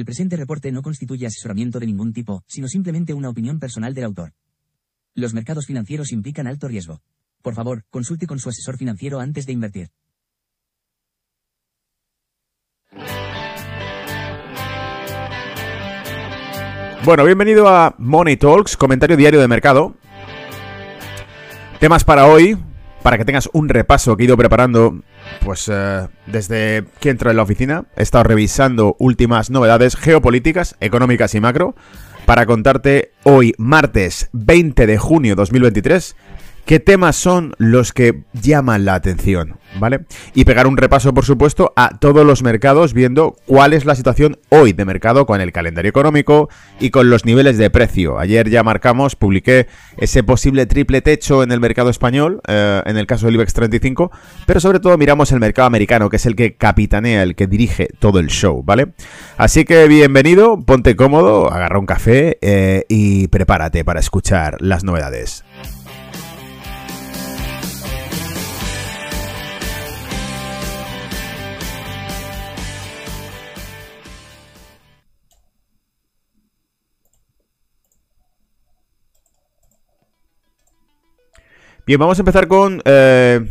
El presente reporte no constituye asesoramiento de ningún tipo, sino simplemente una opinión personal del autor. Los mercados financieros implican alto riesgo. Por favor, consulte con su asesor financiero antes de invertir. Bueno, bienvenido a Money Talks, comentario diario de mercado. Temas para hoy, para que tengas un repaso que he ido preparando, pues eh, desde que entro en la oficina. He estado revisando últimas novedades geopolíticas, económicas y macro, para contarte hoy, martes 20 de junio 2023, qué temas son los que llaman la atención, ¿vale? Y pegar un repaso, por supuesto, a todos los mercados, viendo cuál es la situación hoy de mercado con el calendario económico y con los niveles de precio. Ayer ya marcamos, publiqué ese posible triple techo en el mercado español, eh, en el caso del IBEX 35, pero sobre todo miramos el mercado americano, que es el que capitanea, el que dirige todo el show, ¿vale? Así que bienvenido, ponte cómodo, agarra un café eh, y prepárate para escuchar las novedades. Bien, vamos a empezar con eh,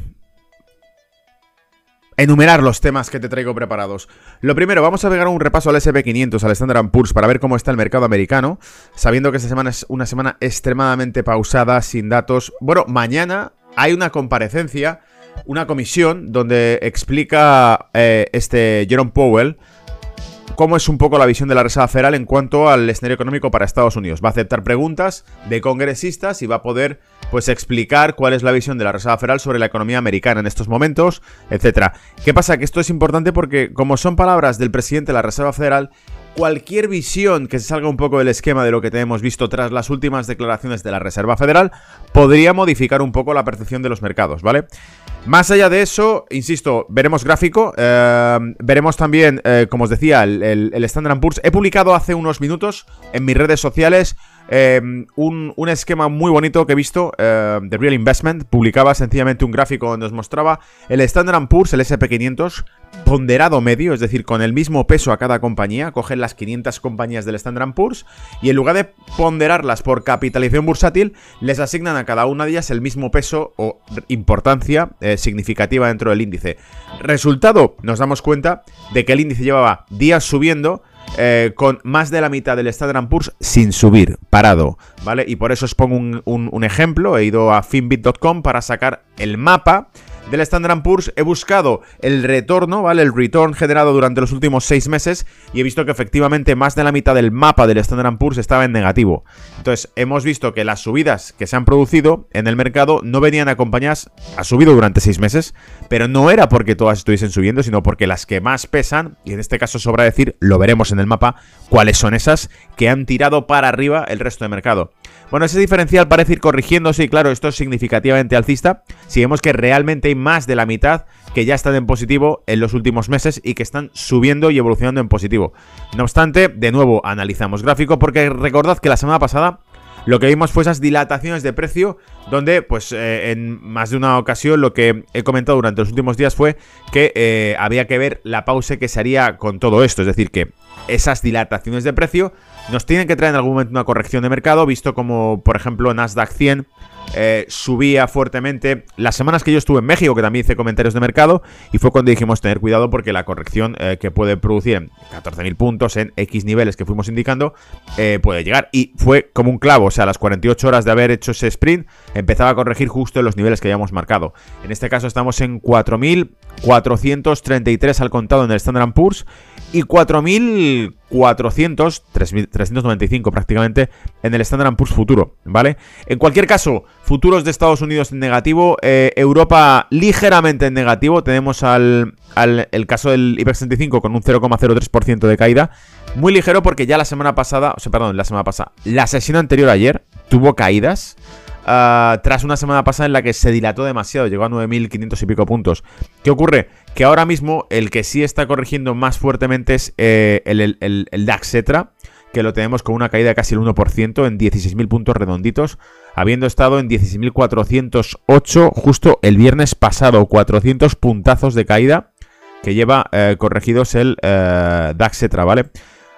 enumerar los temas que te traigo preparados. Lo primero, vamos a pegar un repaso al SP500, al Standard Poor's, para ver cómo está el mercado americano, sabiendo que esta semana es una semana extremadamente pausada, sin datos. Bueno, mañana hay una comparecencia, una comisión, donde explica eh, este Jerome Powell cómo es un poco la visión de la Reserva Federal en cuanto al escenario económico para Estados Unidos. Va a aceptar preguntas de congresistas y va a poder pues explicar cuál es la visión de la Reserva Federal sobre la economía americana en estos momentos, etcétera. ¿Qué pasa? Que esto es importante porque como son palabras del presidente de la Reserva Federal, cualquier visión que se salga un poco del esquema de lo que tenemos visto tras las últimas declaraciones de la Reserva Federal podría modificar un poco la percepción de los mercados, ¿vale? Más allá de eso, insisto, veremos gráfico, eh, veremos también, eh, como os decía, el, el, Standard Poor's. He publicado hace unos minutos en mis redes sociales eh, un, un, esquema muy bonito que he visto de Real Investment. Publicaba sencillamente un gráfico donde os mostraba el Standard Poor's, el SP500, ponderado medio, es decir, con el mismo peso a cada compañía. Cogen las 500 compañías del Standard Poor's y en lugar de ponderarlas por capitalización bursátil, les asignan a cada una de ellas el mismo peso o importancia significativa dentro del índice. Resultado, nos damos cuenta de que el índice llevaba días subiendo. Eh, con más de la mitad del Standard Poor's sin subir, parado, ¿vale? Y por eso os pongo un, un ejemplo, he ido a finbit.com para sacar el mapa del Standard Poor's he buscado el retorno, ¿vale? El return generado durante los últimos seis meses y he visto que efectivamente más de la mitad del mapa del Standard Poor's estaba en negativo. Entonces, hemos visto que las subidas que se han producido en el mercado no venían acompañadas, ha subido durante seis meses, pero no era porque todas estuviesen subiendo, sino porque las que más pesan, y en este caso sobra decir, lo veremos en el mapa, cuáles son esas que han tirado para arriba el resto del mercado. Bueno, ese diferencial parece ir corrigiéndose y claro, esto es significativamente alcista. Si vemos que realmente hay más de la mitad que ya están en positivo en los últimos meses y que están subiendo y evolucionando en positivo. No obstante, de nuevo analizamos gráfico porque recordad que la semana pasada lo que vimos fue esas dilataciones de precio, donde, pues, eh, en más de una ocasión lo que he comentado durante los últimos días fue que eh, había que ver la pausa que se haría con todo esto. Es decir, que esas dilataciones de precio nos tienen que traer en algún momento una corrección de mercado, visto como, por ejemplo, Nasdaq 100 eh, subía fuertemente. Las semanas que yo estuve en México, que también hice comentarios de mercado, y fue cuando dijimos tener cuidado porque la corrección eh, que puede producir en 14.000 puntos en X niveles que fuimos indicando eh, puede llegar. Y fue como un clavo, o sea, a las 48 horas de haber hecho ese sprint, empezaba a corregir justo en los niveles que habíamos marcado. En este caso estamos en 4.433 al contado en el Standard Poor's y 4.400, 395 prácticamente, en el Standard Poor's futuro, ¿vale? En cualquier caso, futuros de Estados Unidos en negativo, eh, Europa ligeramente en negativo, tenemos al, el caso del IBEX 35 con un 0,03% de caída, muy ligero porque ya la semana pasada, o sea, perdón, la semana pasada, la sesión anterior ayer tuvo caídas, Ah, tras una semana pasada en la que se dilató demasiado, llegó a 9.500 y pico puntos. ¿Qué ocurre? Que ahora mismo el que sí está corrigiendo más fuertemente es eh, el, el, DAX Etra, que lo tenemos con una caída de casi el 1% en 16.000 puntos redonditos, habiendo estado en 16.408 justo el viernes pasado, 400 puntazos de caída que lleva eh, corregidos el eh, DAX Etra, ¿vale?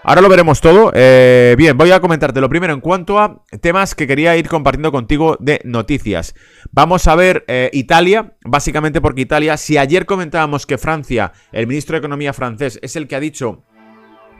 Ahora lo veremos todo. Eh, bien, voy a comentarte lo primero en cuanto a temas que quería ir compartiendo contigo de noticias. Vamos a ver eh, Italia, básicamente porque Italia, si ayer comentábamos que Francia, el ministro de Economía francés, es el que ha dicho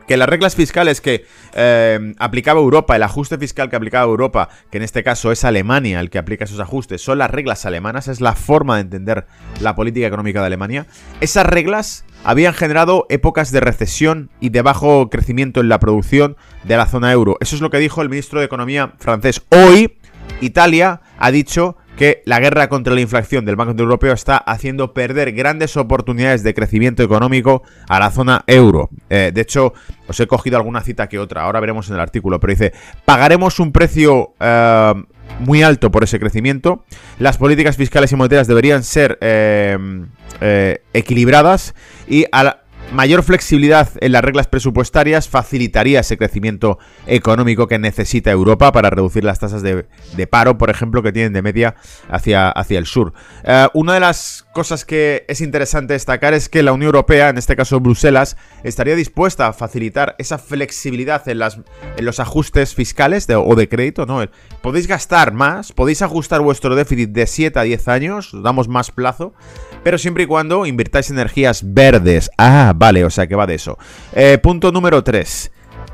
que las reglas fiscales que eh, aplicaba Europa, el ajuste fiscal que aplicaba Europa, que en este caso es Alemania el que aplica esos ajustes, son las reglas alemanas, es la forma de entender la política económica de Alemania. Esas reglas habían generado épocas de recesión y de bajo crecimiento en la producción de la zona euro. Eso es lo que dijo el ministro de Economía francés. Hoy, Italia ha dicho que la guerra contra la inflación del Banco Europeo está haciendo perder grandes oportunidades de crecimiento económico a la zona euro. Eh, de hecho, os he cogido alguna cita que otra, ahora veremos en el artículo, pero dice, pagaremos un precio eh, muy alto por ese crecimiento, las políticas fiscales y monetarias deberían ser eh, equilibradas y a mayor flexibilidad en las reglas presupuestarias facilitaría ese crecimiento económico que necesita Europa para reducir las tasas de, paro, por ejemplo, que tienen de media hacia, hacia el sur. Eh, una de las cosas que es interesante destacar es que la Unión Europea, en este caso Bruselas, estaría dispuesta a facilitar esa flexibilidad en, las, en los ajustes fiscales o de crédito, ¿no? Podéis gastar más, podéis ajustar vuestro déficit de 7 a 10 años, damos más plazo, pero siempre y cuando invirtáis energías verdes. Ah, vale, o sea que va de eso. Eh, punto número 3.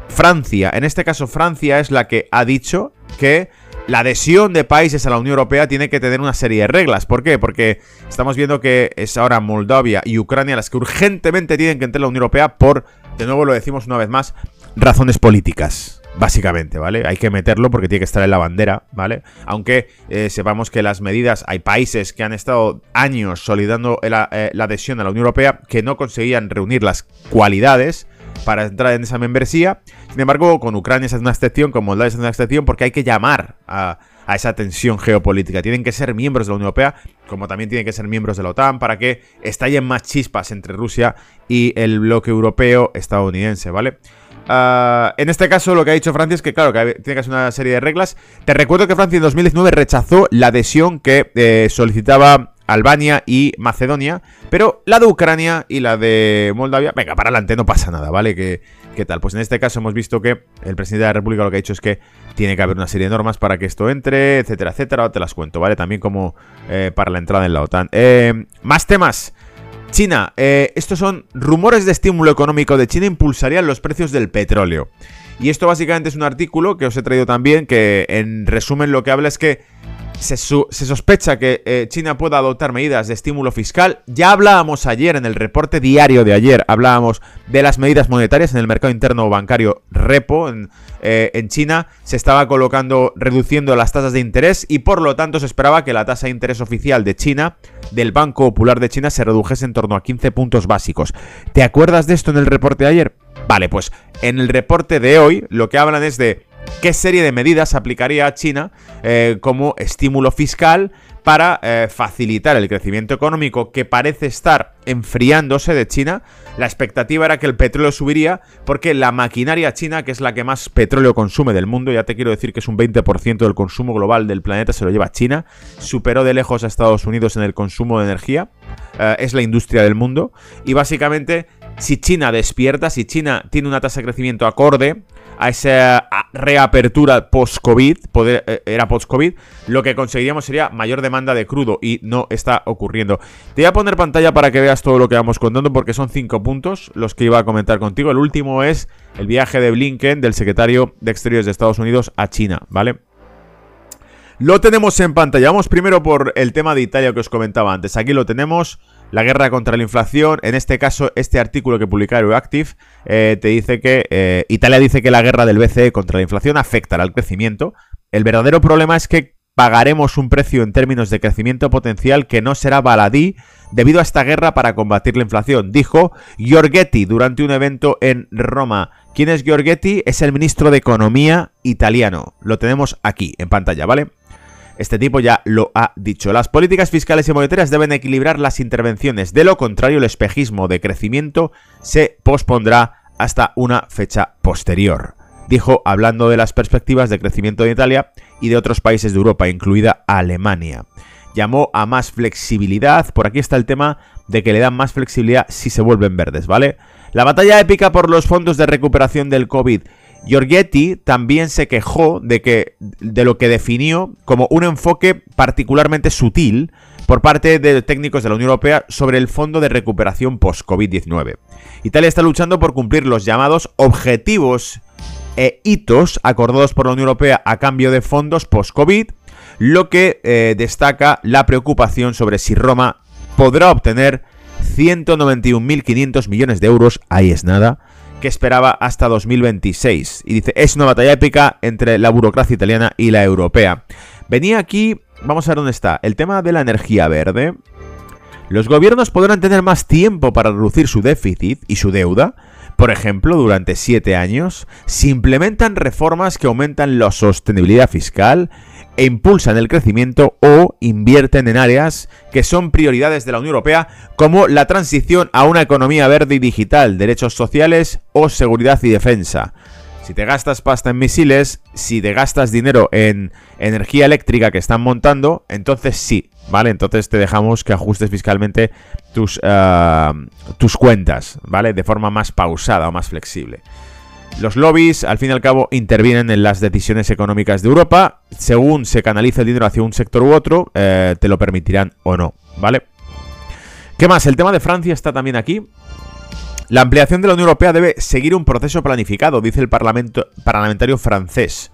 Francia, en este caso Francia es la que ha dicho que la adhesión de países a la Unión Europea tiene que tener una serie de reglas. ¿Por qué? Porque estamos viendo que es ahora Moldavia y Ucrania las que urgentemente tienen que entrar a la Unión Europea por, de nuevo lo decimos una vez más, razones políticas. Básicamente, ¿vale? Hay que meterlo porque tiene que estar en la bandera, ¿vale? Aunque eh, sepamos que las medidas, hay países que han estado años solidando eh, la adhesión a la Unión Europea que no conseguían reunir las cualidades para entrar en esa membresía. Sin embargo, con Ucrania hace una excepción, con Moldavia hace una excepción, porque hay que llamar a, esa tensión geopolítica. Tienen que ser miembros de la Unión Europea, como también tienen que ser miembros de la OTAN, para que estallen más chispas entre Rusia y el bloque europeo estadounidense, ¿vale? Ah, en este caso, lo que ha dicho Francia es que, claro, que tiene que ser una serie de reglas. Te recuerdo que Francia en 2019 rechazó la adhesión que eh, solicitaba Albania y Macedonia, pero la de Ucrania y la de Moldavia, venga, para adelante, no pasa nada, ¿vale? ¿Qué, ¿Qué tal? Pues en este caso hemos visto que el presidente de la República lo que ha dicho es que tiene que haber una serie de normas para que esto entre, etcétera, etcétera. Te las cuento, ¿vale? También como eh, para la entrada en la OTAN. Eh, más temas. China, eh, estos son rumores de estímulo económico de China impulsarían los precios del petróleo. Y esto básicamente es un artículo que os he traído también que en resumen lo que habla es que se, sospecha que eh, China pueda adoptar medidas de estímulo fiscal. Ya hablábamos ayer en el reporte diario de ayer, hablábamos de las medidas monetarias en el mercado interno bancario repo en, eh, en, China. Se estaba colocando, reduciendo las tasas de interés y por lo tanto se esperaba que la tasa de interés oficial de China, del Banco Popular de China, se redujese en torno a 15 puntos básicos. ¿Te acuerdas de esto en el reporte de ayer? Vale, pues en el reporte de hoy lo que hablan es de qué serie de medidas aplicaría a China eh, como estímulo fiscal para eh, facilitar el crecimiento económico que parece estar enfriándose de China. La expectativa era que el petróleo subiría porque la maquinaria china, que es la que más petróleo consume del mundo, ya te quiero decir que es un 20% del consumo global del planeta, se lo lleva China, superó de lejos a Estados Unidos en el consumo de energía, eh, es la industria del mundo y básicamente si China despierta, si China tiene una tasa de crecimiento acorde a esa reapertura post-COVID, eh, era post-COVID, lo que conseguiríamos sería mayor demanda de crudo y no está ocurriendo. Te voy a poner pantalla para que veas todo lo que vamos contando porque son cinco puntos los que iba a comentar contigo. El último es el viaje de Blinken, del secretario de Exteriores de Estados Unidos, a China, ¿vale? Lo tenemos en pantalla. Vamos primero por el tema de Italia que os comentaba antes. Aquí lo tenemos la guerra contra la inflación. En este caso, este artículo que publica Euroactive eh, te dice que eh, Italia dice que la guerra del BCE contra la inflación afectará al crecimiento. El verdadero problema es que pagaremos un precio en términos de crecimiento potencial que no será baladí debido a esta guerra para combatir la inflación, dijo Giorgetti durante un evento en Roma. ¿Quién es Giorgetti? Es el ministro de Economía italiano. Lo tenemos aquí en pantalla, ¿vale? Este tipo ya lo ha dicho. Las políticas fiscales y monetarias deben equilibrar las intervenciones. De lo contrario, el espejismo de crecimiento se pospondrá hasta una fecha posterior. Dijo hablando de las perspectivas de crecimiento de Italia y de otros países de Europa, incluida Alemania. Llamó a más flexibilidad. Por aquí está el tema de que le dan más flexibilidad si se vuelven verdes, ¿vale? La batalla épica por los fondos de recuperación del COVID. Giorgetti también se quejó de, que, de lo que definió como un enfoque particularmente sutil por parte de técnicos de la Unión Europea sobre el fondo de recuperación post-COVID-19. Italia está luchando por cumplir los llamados objetivos e hitos acordados por la Unión Europea a cambio de fondos post-COVID, lo que eh, destaca la preocupación sobre si Roma podrá obtener 191.500 millones de euros, ahí es nada, que esperaba hasta 2026. Y dice, es una batalla épica entre la burocracia italiana y la europea. Venía aquí, vamos a ver dónde está, el tema de la energía verde. Los gobiernos podrán tener más tiempo para reducir su déficit y su deuda. Por ejemplo, durante siete años, si implementan reformas que aumentan la sostenibilidad fiscal impulsan el crecimiento o invierten en áreas que son prioridades de la Unión Europea como la transición a una economía verde y digital, derechos sociales o seguridad y defensa. Si te gastas pasta en misiles, si te gastas dinero en energía eléctrica que están montando, entonces sí, ¿vale? Entonces te dejamos que ajustes fiscalmente tus, eh, tus cuentas, ¿vale? De forma más pausada o más flexible. Los lobbies, al fin y al cabo, intervienen en las decisiones económicas de Europa. Según se canaliza el dinero hacia un sector u otro, eh, te lo permitirán o no, ¿vale? ¿Qué más? El tema de Francia está también aquí. La ampliación de la Unión Europea debe seguir un proceso planificado, dice el parlamento, parlamentario francés.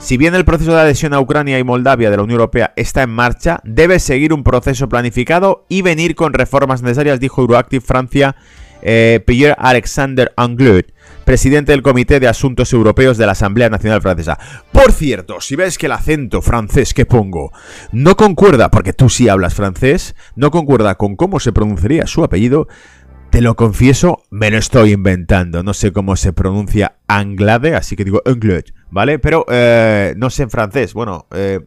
Si bien el proceso de adhesión a Ucrania y Moldavia de la Unión Europea está en marcha, debe seguir un proceso planificado y venir con reformas necesarias, dijo Euroactive Francia eh, Pierre Alexander Anglut, presidente del Comité de Asuntos Europeos de la Asamblea Nacional Francesa. Por cierto, si ves que el acento francés que pongo no concuerda, porque tú sí hablas francés, no concuerda con cómo se pronunciaría su apellido, te lo confieso, me lo estoy inventando. No sé cómo se pronuncia Anglade, así que digo Anglut, ¿vale? Pero eh, no sé en francés. Bueno, eh,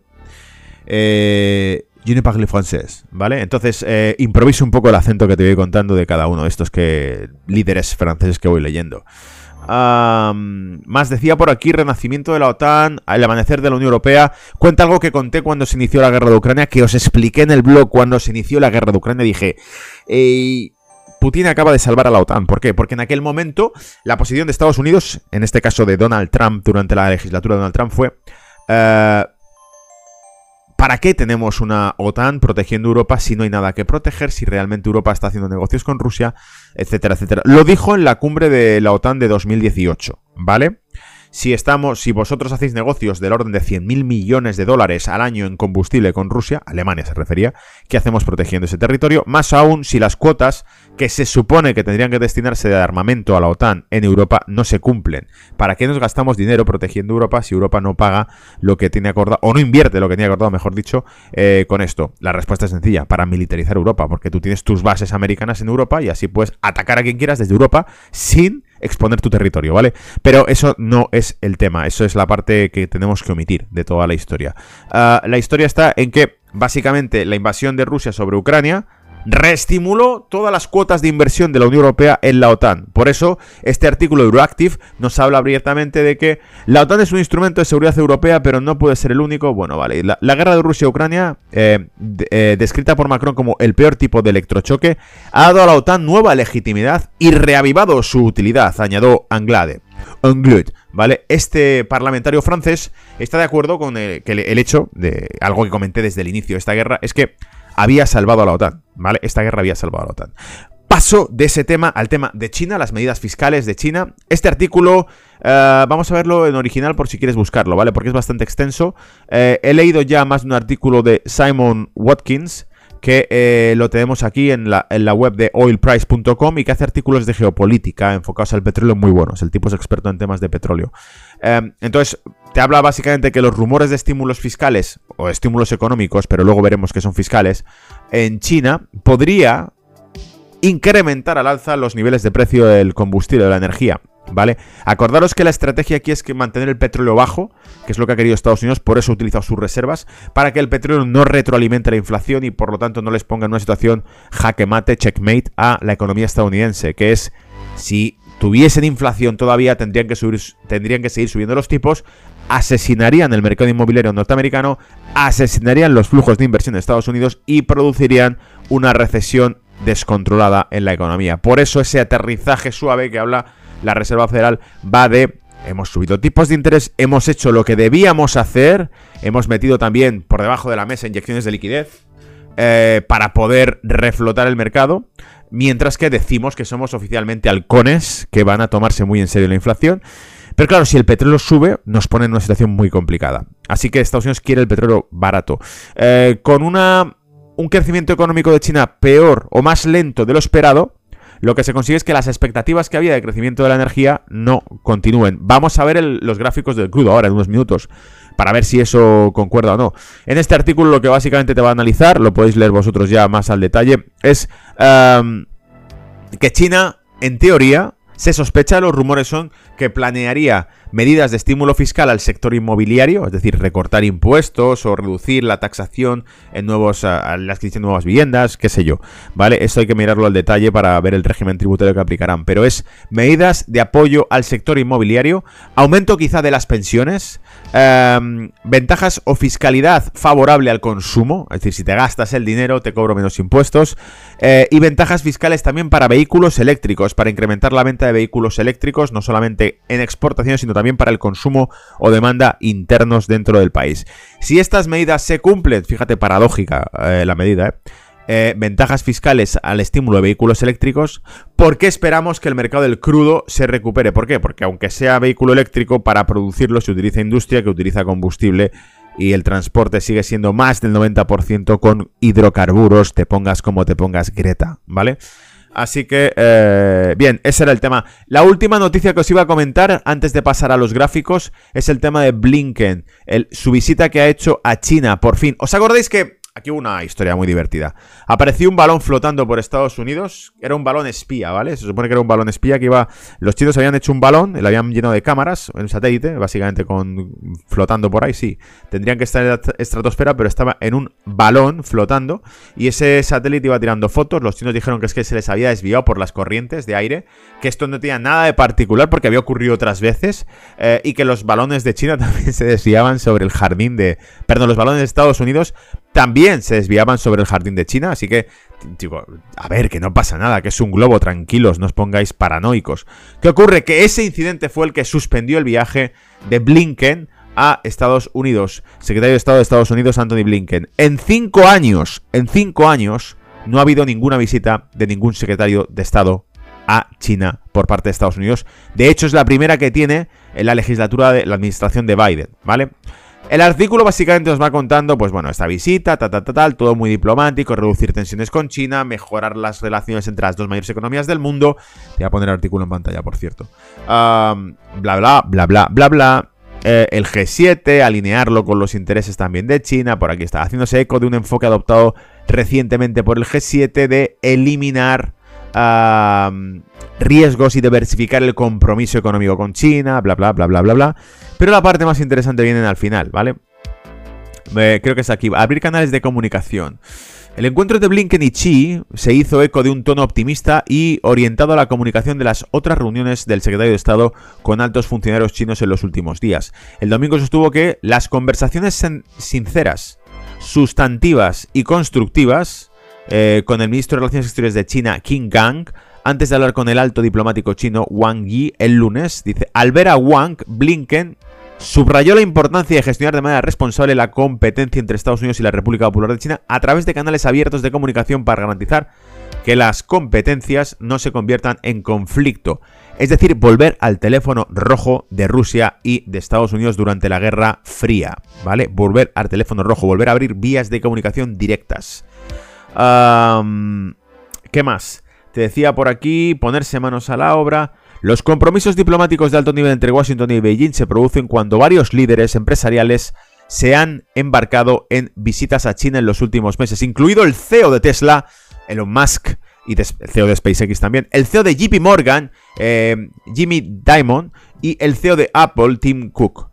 eh, je ne parle francés, ¿vale? Entonces, eh, improviso un poco el acento que te voy contando de cada uno de estos que líderes franceses que voy leyendo. más decía por aquí, renacimiento de la OTAN, el amanecer de la Unión Europea. Cuenta algo que conté cuando se inició la guerra de Ucrania, que os expliqué en el blog cuando se inició la guerra de Ucrania. Dije, Putin acaba de salvar a la OTAN. ¿Por qué? Porque en aquel momento la posición de Estados Unidos, en este caso de Donald Trump durante la legislatura de Donald Trump, fue... Eh, ¿Para qué tenemos una OTAN protegiendo Europa si no hay nada que proteger, si realmente Europa está haciendo negocios con Rusia, etcétera, etcétera? Lo dijo en la cumbre de la OTAN de 2018, ¿vale? Si estamos, si vosotros hacéis negocios del orden de 100.000 millones de dólares al año en combustible con Rusia, Alemania se refería, ¿qué hacemos protegiendo ese territorio? Más aún si las cuotas que se supone que tendrían que destinarse de armamento a la OTAN en Europa no se cumplen. ¿Para qué nos gastamos dinero protegiendo Europa si Europa no paga lo que tiene acordado, o no invierte lo que tiene acordado, mejor dicho, eh, con esto? La respuesta es sencilla, para militarizar Europa, porque tú tienes tus bases americanas en Europa y así puedes atacar a quien quieras desde Europa sin exponer tu territorio, ¿vale? Pero eso no es el tema, eso es la parte que tenemos que omitir de toda la historia. Ah, la historia está en que, básicamente, la invasión de Rusia sobre Ucrania reestimuló todas las cuotas de inversión de la Unión Europea en la OTAN. Por eso, este artículo de Euroactive nos habla abiertamente de que la OTAN es un instrumento de seguridad europea, pero no puede ser el único. Bueno, vale, la, guerra de Rusia-Ucrania, eh, eh, descrita por Macron como el peor tipo de electrochoque, ha dado a la OTAN nueva legitimidad y reavivado su utilidad, añadió Anglade. Anglade, ¿vale? Este parlamentario francés está de acuerdo con el, el hecho de algo que comenté desde el inicio de esta guerra, es que había salvado a la OTAN, ¿vale? Esta guerra había salvado a la OTAN. Paso de ese tema al tema de China, las medidas fiscales de China. Este artículo, eh, vamos a verlo en original por si quieres buscarlo, ¿vale? Porque es bastante extenso. Eh, he leído ya más de un artículo de Simon Watkins, que eh, lo tenemos aquí en la, en la web de oilprice.com y que hace artículos de geopolítica enfocados al petróleo muy buenos. El tipo es experto en temas de petróleo. entonces, te habla básicamente que los rumores de estímulos fiscales o estímulos económicos, pero luego veremos que son fiscales, en China podría incrementar al alza los niveles de precio del combustible, de la energía. ¿Vale? Acordaros que la estrategia aquí es que mantener el petróleo bajo, que es lo que ha querido Estados Unidos, por eso ha utilizado sus reservas, para que el petróleo no retroalimente la inflación y por lo tanto no les ponga en una situación jaque mate, checkmate a la economía estadounidense, que es si tuviesen inflación todavía tendrían que, subir, tendrían que seguir subiendo los tipos, asesinarían el mercado inmobiliario norteamericano, asesinarían los flujos de inversión de Estados Unidos y producirían una recesión descontrolada en la economía. Por eso ese aterrizaje suave que habla la Reserva Federal va de hemos subido tipos de interés, hemos hecho lo que debíamos hacer, hemos metido también por debajo de la mesa inyecciones de liquidez eh, para poder reflotar el mercado, mientras que decimos que somos oficialmente halcones que van a tomarse muy en serio la inflación. Pero claro, si el petróleo sube, nos pone en una situación muy complicada. Así que Estados Unidos quiere el petróleo barato. Eh, con una, un crecimiento económico de China peor o más lento de lo esperado, lo que se consigue es que las expectativas que había de crecimiento de la energía no continúen. Vamos a ver los gráficos del crudo ahora en unos minutos para ver si eso concuerda o no. En este artículo lo que básicamente te va a analizar, lo podéis leer vosotros ya más al detalle, es em, que China, en teoría, se sospecha, los rumores son que planearía medidas de estímulo fiscal al sector inmobiliario, es decir, recortar impuestos o reducir la taxación en nuevos, a la adquisición nuevas viviendas, qué sé yo, ¿vale? Eso hay que mirarlo al detalle para ver el régimen tributario que aplicarán, pero es medidas de apoyo al sector inmobiliario, aumento quizá de las pensiones, em, ventajas o fiscalidad favorable al consumo, es decir, si te gastas el dinero te cobro menos impuestos, eh, y ventajas fiscales también para vehículos eléctricos, para incrementar la venta de vehículos eléctricos, no solamente en exportación, sino también para el consumo o demanda internos dentro del país. Si estas medidas se cumplen, fíjate paradójica eh, la medida, ¿eh? Eh, ventajas fiscales al estímulo de vehículos eléctricos, ¿por qué esperamos que el mercado del crudo se recupere? ¿Por qué? Porque aunque sea vehículo eléctrico, para producirlo se utiliza industria que utiliza combustible y el transporte sigue siendo más del 90% con hidrocarburos, te pongas como te pongas Greta, ¿vale? Así que, eh, bien, ese era el tema. La última noticia que os iba a comentar antes de pasar a los gráficos es el tema de Blinken, su visita que ha hecho a China, por fin. ¿Os acordáis que Aquí hubo una historia muy divertida. Apareció un balón flotando por Estados Unidos. Era un balón espía, ¿vale? Se supone que era un balón espía que iba. Los chinos habían hecho un balón, lo habían llenado de cámaras, un satélite, básicamente con flotando por ahí, sí. Tendrían que estar en la estratosfera, pero estaba en un balón flotando. Y ese satélite iba tirando fotos. Los chinos dijeron que es que se les había desviado por las corrientes de aire. Que esto no tenía nada de particular porque había ocurrido otras veces. Eh, y que los balones de China también se desviaban sobre el jardín de. Perdón, los balones de Estados Unidos también se desviaban sobre el jardín de China, así que, digo, a ver, que no pasa nada, que es un globo, tranquilos, no os pongáis paranoicos. ¿Qué ocurre? Que ese incidente fue el que suspendió el viaje de Blinken a Estados Unidos. Secretario de Estado de Estados Unidos, Anthony Blinken. En cinco años, en cinco años, no ha habido ninguna visita de ningún secretario de Estado a China por parte de Estados Unidos. De hecho, es la primera que tiene en la legislatura de la administración de Biden, ¿vale? El artículo básicamente nos va contando, pues bueno, esta visita, tal, tal, tal, todo muy diplomático, reducir tensiones con China, mejorar las relaciones entre las dos mayores economías del mundo. Voy a poner el artículo en pantalla, por cierto. bla, bla, bla, bla, bla, bla. Eh, el G7, alinearlo con los intereses también de China, por aquí está, haciéndose eco de un enfoque adoptado recientemente por el G7 de eliminar riesgos y diversificar el compromiso económico con China, bla, bla, bla, bla, bla, bla. Pero la parte más interesante viene al final, ¿vale? creo que es aquí. Abrir canales de comunicación. El encuentro de Blinken y Xi se hizo eco de un tono optimista y orientado a la comunicación de las otras reuniones del secretario de Estado con altos funcionarios chinos en los últimos días. El domingo sostuvo que las conversaciones sinceras, sustantivas y constructivas eh, con el ministro de Relaciones Exteriores de China, Qin Gang, antes de hablar con el alto diplomático chino Wang Yi el lunes, dice, al ver a Wang, Blinken subrayó la importancia de gestionar de manera responsable la competencia entre Estados Unidos y la República Popular de China a través de canales abiertos de comunicación para garantizar que las competencias no se conviertan en conflicto. Es decir, volver al teléfono rojo de Rusia y de Estados Unidos durante la Guerra Fría. ¿Vale? Volver al teléfono rojo, volver a abrir vías de comunicación directas. ¿Qué más? Te decía por aquí, ponerse manos a la obra. Los compromisos diplomáticos de alto nivel entre Washington y Beijing se producen cuando varios líderes empresariales se han embarcado en visitas a China en los últimos meses, incluido el CEO de Tesla, Elon Musk, y el CEO de SpaceX también, el CEO de JP Morgan, eh, Jimmy Dimon, y el CEO de Apple, Tim Cook.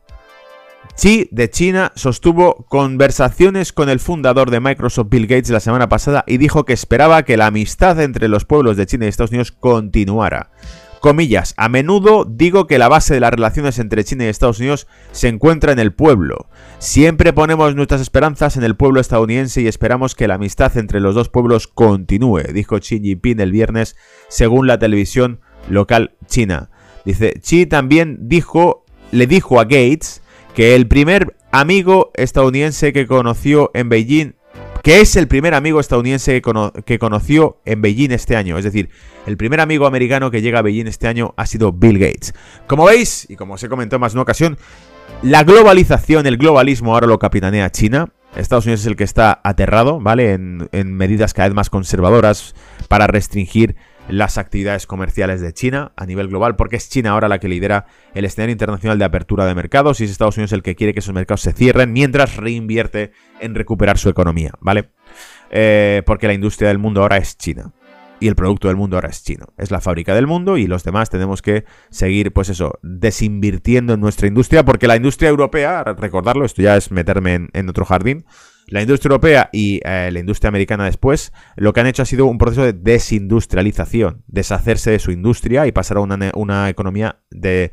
Xi de China sostuvo conversaciones con el fundador de Microsoft Bill Gates la semana pasada y dijo que esperaba que la amistad entre los pueblos de China y Estados Unidos continuara. Comillas, a menudo digo que la base de las relaciones entre China y Estados Unidos se encuentra en el pueblo. Siempre ponemos nuestras esperanzas en el pueblo estadounidense y esperamos que la amistad entre los dos pueblos continúe, dijo Xi Jinping el viernes, según la televisión local china. Dice, Xi también dijo, le dijo a Gates que el primer amigo estadounidense que conoció en Beijing que es el primer amigo estadounidense que, conoció en Beijing este año. Es decir, el primer amigo americano que llega a Beijing este año ha sido Bill Gates. Como veis, y como os he comentado más de una ocasión, la globalización, el globalismo ahora lo capitanea China. Estados Unidos es el que está aterrado, ¿vale? En, en medidas cada vez más conservadoras para restringir las actividades comerciales de China a nivel global, porque es China ahora la que lidera el escenario internacional de apertura de mercados y es Estados Unidos el que quiere que esos mercados se cierren mientras reinvierte en recuperar su economía, ¿vale? Eh, porque la industria del mundo ahora es China. Y el producto del mundo ahora es chino. Es la fábrica del mundo y los demás tenemos que seguir, pues eso, desinvirtiendo en nuestra industria, porque la industria europea, recordarlo, esto ya es meterme en otro jardín, la industria europea y eh, la industria americana después, lo que han hecho ha sido un proceso de desindustrialización, deshacerse de su industria y pasar a una, economía de,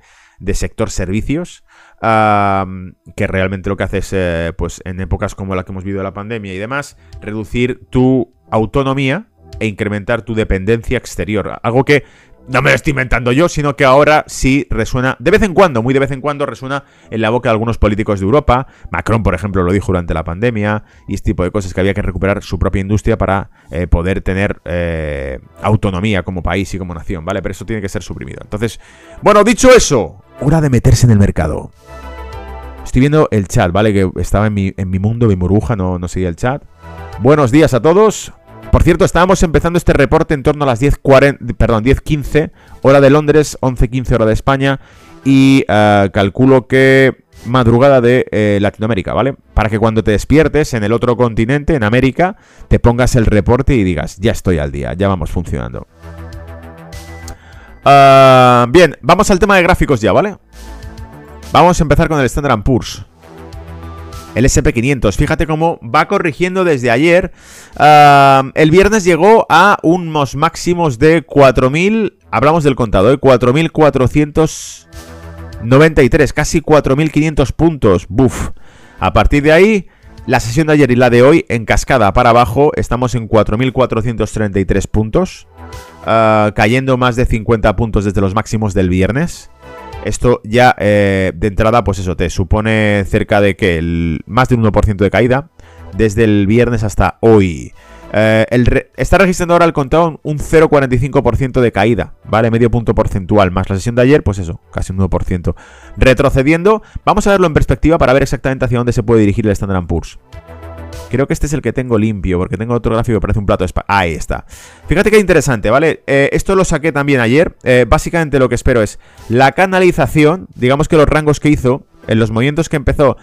sector servicios, que realmente lo que hace es, eh, pues en épocas como la que hemos vivido la pandemia y demás, reducir tu autonomía e incrementar tu dependencia exterior. Algo que no me lo estoy inventando yo, sino que ahora sí resuena, de vez en cuando, muy de vez en cuando, resuena en la boca de algunos políticos de Europa. Macron, por ejemplo, lo dijo durante la pandemia, y este tipo de cosas que había que recuperar su propia industria para eh, poder tener eh, autonomía como país y como nación, ¿vale? Pero eso tiene que ser suprimido. Entonces, bueno, dicho eso, hora de meterse en el mercado. Estoy viendo el chat, ¿vale? Que estaba en mi, en mi mundo, mi burbuja, no, no seguía el chat. Buenos días a todos. Por cierto, estábamos empezando este reporte en torno a las 10.40, perdón, 10.15 hora de Londres, 11.15 hora de España y eh, calculo que madrugada de eh, Latinoamérica, ¿vale? Para que cuando te despiertes en el otro continente, en América, te pongas el reporte y digas, ya estoy al día, ya vamos funcionando. Ah, bien, vamos al tema de gráficos ya, ¿vale? Vamos a empezar con el Standard Poor's el SP500. Fíjate cómo va corrigiendo desde ayer. Ah, el viernes llegó a unos máximos de 4.000, hablamos del contado, ¿eh? 4.493, casi 4.500 puntos. Buf. A partir de ahí, la sesión de ayer y la de hoy en cascada para abajo, estamos en 4.433 puntos, ah, cayendo más de 50 puntos desde los máximos del viernes. Esto ya eh, de entrada, pues eso, te supone cerca de que el, más de un 1% de caída desde el viernes hasta hoy. Eh, está registrando ahora el contado un 0,45% de caída, ¿vale? Medio punto porcentual, más la sesión de ayer, pues eso, casi un 1%. Retrocediendo, vamos a verlo en perspectiva para ver exactamente hacia dónde se puede dirigir el Standard Poor's. Creo que este es el que tengo limpio, porque tengo otro gráfico que parece un plato de Ahí está. Fíjate qué interesante, ¿vale? Eh, esto lo saqué también ayer. Eh, básicamente lo que espero es la canalización, digamos que los rangos que hizo, en los movimientos que empezó